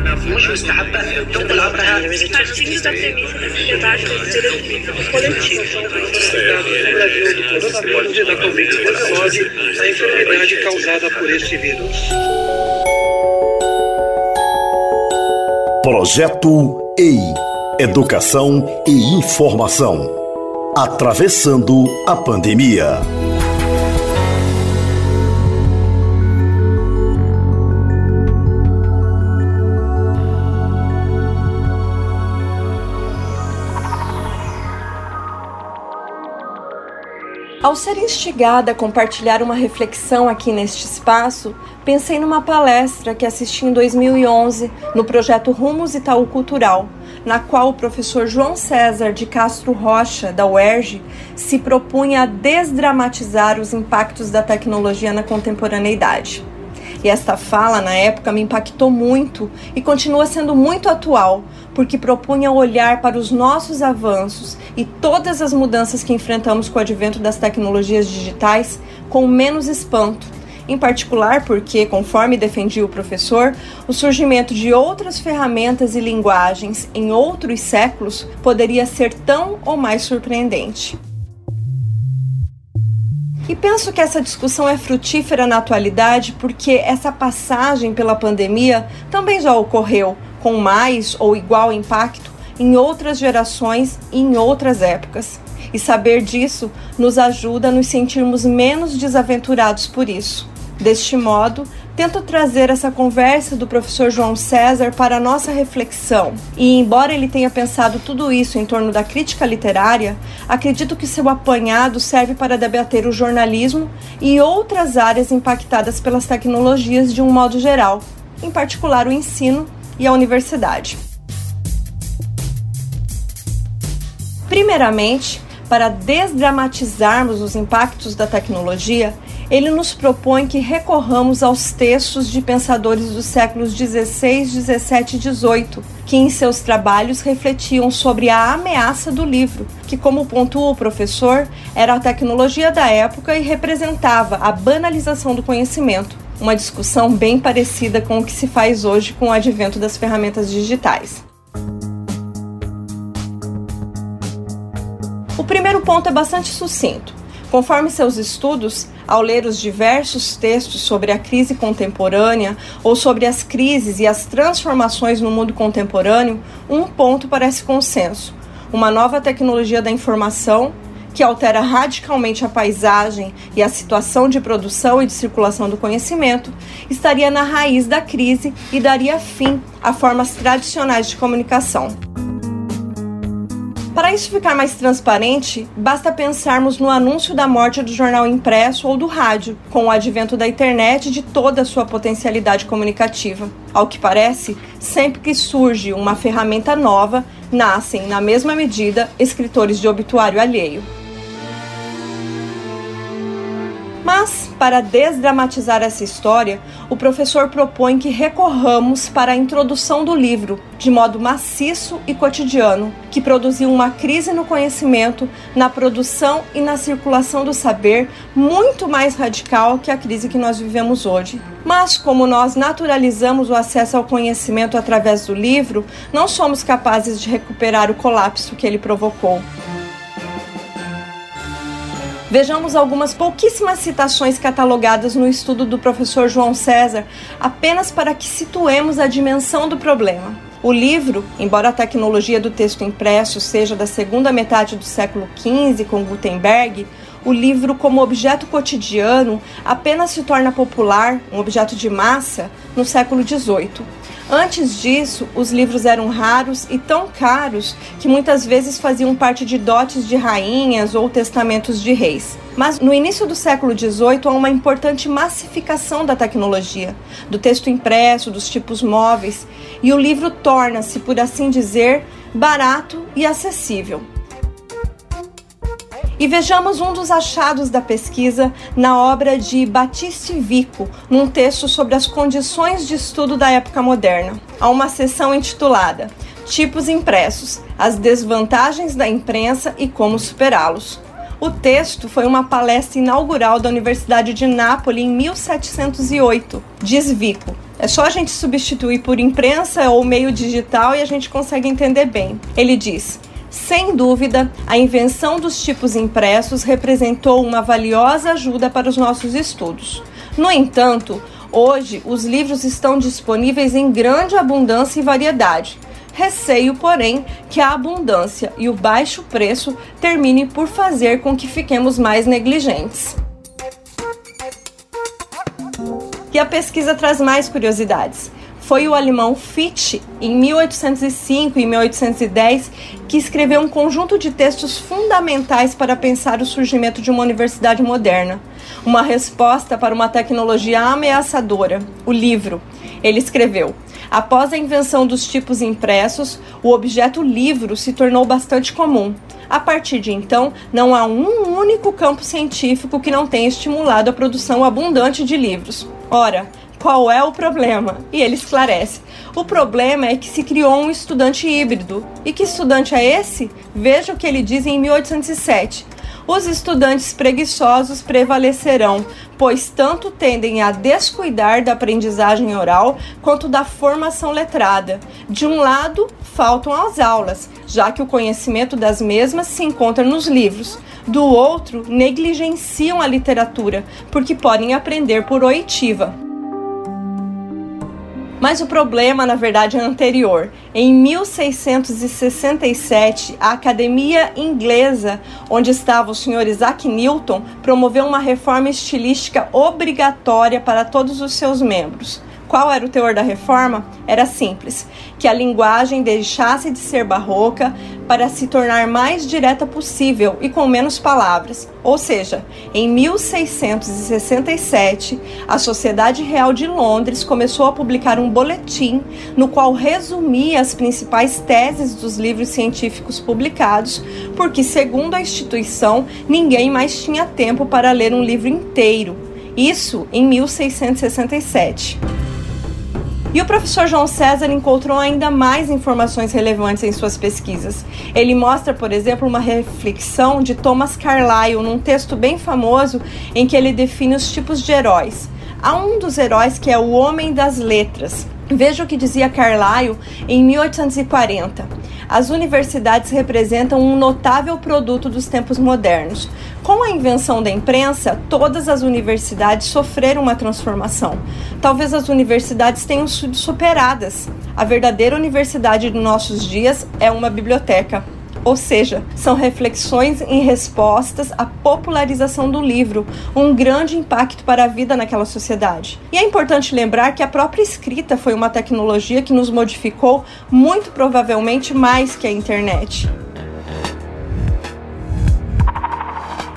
muito estável então lá para a. Projeto EI Educação e Informação Atravessando a Pandemia. Ao ser instigada a compartilhar uma reflexão aqui neste espaço, pensei numa palestra que assisti em 2011 no projeto Rumos Itaú Cultural, na qual o professor João César de Castro Rocha, da UERJ, se propunha a desdramatizar os impactos da tecnologia na contemporaneidade. E esta fala, na época, me impactou muito e continua sendo muito atual, porque propunha olhar para os nossos avanços e todas as mudanças que enfrentamos com o advento das tecnologias digitais com menos espanto. Em particular, porque, conforme defendia o professor, o surgimento de outras ferramentas e linguagens em outros séculos poderia ser tão ou mais surpreendente. E penso que essa discussão é frutífera na atualidade porque essa passagem pela pandemia também já ocorreu com mais ou igual impacto em outras gerações e em outras épocas. E saber disso nos ajuda a nos sentirmos menos desaventurados por isso. Deste modo, tento trazer essa conversa do professor João César para a nossa reflexão. E, embora ele tenha pensado tudo isso em torno da crítica literária, acredito que seu apanhado serve para debater o jornalismo e outras áreas impactadas pelas tecnologias de um modo geral, em particular o ensino e a universidade. Primeiramente, para desdramatizarmos os impactos da tecnologia, ele nos propõe que recorramos aos textos de pensadores dos séculos 16, 17 e 18, que em seus trabalhos refletiam sobre a ameaça do livro, que, como pontua o professor, era a tecnologia da época e representava a banalização do conhecimento, uma discussão bem parecida com o que se faz hoje com o advento das ferramentas digitais. O primeiro ponto é bastante sucinto. Conforme seus estudos, ao ler os diversos textos sobre a crise contemporânea ou sobre as crises e as transformações no mundo contemporâneo, um ponto parece consenso: uma nova tecnologia da informação que altera radicalmente a paisagem e a situação de produção e de circulação do conhecimento, estaria na raiz da crise e daria fim a formas tradicionais de comunicação. Para isso ficar mais transparente, basta pensarmos no anúncio da morte do jornal impresso ou do rádio, com o advento da internet e de toda a sua potencialidade comunicativa. Ao que parece, sempre que surge uma ferramenta nova, nascem, na mesma medida, escritores de obituário alheio. Mas, para desdramatizar essa história, o professor propõe que recorramos para a introdução do livro, de modo maciço e cotidiano, que produziu uma crise no conhecimento, na produção e na circulação do saber muito mais radical que a crise que nós vivemos hoje. Mas, como nós naturalizamos o acesso ao conhecimento através do livro, não somos capazes de recuperar o colapso que ele provocou. Vejamos algumas pouquíssimas citações catalogadas no estudo do professor João César, apenas para que situemos a dimensão do problema. O livro, embora a tecnologia do texto impresso seja da segunda metade do século XV com Gutenberg, o livro, como objeto cotidiano, apenas se torna popular, um objeto de massa, no século XVIII. Antes disso, os livros eram raros e tão caros que muitas vezes faziam parte de dotes de rainhas ou testamentos de reis. Mas no início do século XVIII há uma importante massificação da tecnologia, do texto impresso, dos tipos móveis, e o livro torna-se, por assim dizer, barato e acessível. E vejamos um dos achados da pesquisa na obra de Batiste Vico, num texto sobre as condições de estudo da época moderna. Há uma seção intitulada Tipos impressos: As desvantagens da imprensa e como superá-los. O texto foi uma palestra inaugural da Universidade de Nápoles em 1708. Diz Vico: É só a gente substituir por imprensa ou meio digital e a gente consegue entender bem. Ele diz: sem dúvida, a invenção dos tipos impressos representou uma valiosa ajuda para os nossos estudos. No entanto, hoje os livros estão disponíveis em grande abundância e variedade. Receio, porém, que a abundância e o baixo preço terminem por fazer com que fiquemos mais negligentes. E a pesquisa traz mais curiosidades foi o alemão Fichte, em 1805 e 1810, que escreveu um conjunto de textos fundamentais para pensar o surgimento de uma universidade moderna. Uma resposta para uma tecnologia ameaçadora, o livro. Ele escreveu: Após a invenção dos tipos impressos, o objeto livro se tornou bastante comum. A partir de então, não há um único campo científico que não tenha estimulado a produção abundante de livros. Ora, qual é o problema? E ele esclarece: o problema é que se criou um estudante híbrido. E que estudante é esse? Veja o que ele diz em 1807. Os estudantes preguiçosos prevalecerão, pois tanto tendem a descuidar da aprendizagem oral quanto da formação letrada. De um lado, faltam as aulas, já que o conhecimento das mesmas se encontra nos livros. Do outro, negligenciam a literatura, porque podem aprender por oitiva. Mas o problema, na verdade, é anterior. Em 1667, a Academia Inglesa, onde estava o Sr. Isaac Newton, promoveu uma reforma estilística obrigatória para todos os seus membros. Qual era o teor da reforma? Era simples: que a linguagem deixasse de ser barroca para se tornar mais direta possível e com menos palavras. Ou seja, em 1667, a Sociedade Real de Londres começou a publicar um boletim no qual resumia as principais teses dos livros científicos publicados, porque, segundo a instituição, ninguém mais tinha tempo para ler um livro inteiro. Isso em 1667. E o professor João César encontrou ainda mais informações relevantes em suas pesquisas. Ele mostra, por exemplo, uma reflexão de Thomas Carlyle num texto bem famoso em que ele define os tipos de heróis. Há um dos heróis que é o homem das letras. Veja o que dizia Carlyle em 1840. As universidades representam um notável produto dos tempos modernos. Com a invenção da imprensa, todas as universidades sofreram uma transformação. Talvez as universidades tenham sido superadas. A verdadeira universidade de nossos dias é uma biblioteca. Ou seja, são reflexões em respostas à popularização do livro, um grande impacto para a vida naquela sociedade. E é importante lembrar que a própria escrita foi uma tecnologia que nos modificou muito provavelmente mais que a internet.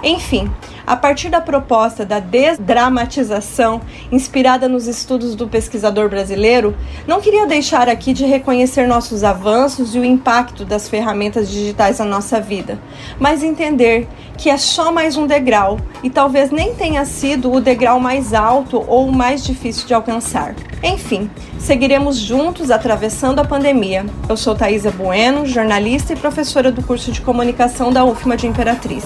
Enfim, a partir da proposta da desdramatização, inspirada nos estudos do pesquisador brasileiro, não queria deixar aqui de reconhecer nossos avanços e o impacto das ferramentas digitais na nossa vida, mas entender que é só mais um degrau e talvez nem tenha sido o degrau mais alto ou o mais difícil de alcançar. Enfim, seguiremos juntos atravessando a pandemia. Eu sou Thaisa Bueno, jornalista e professora do curso de comunicação da UFMA de Imperatriz.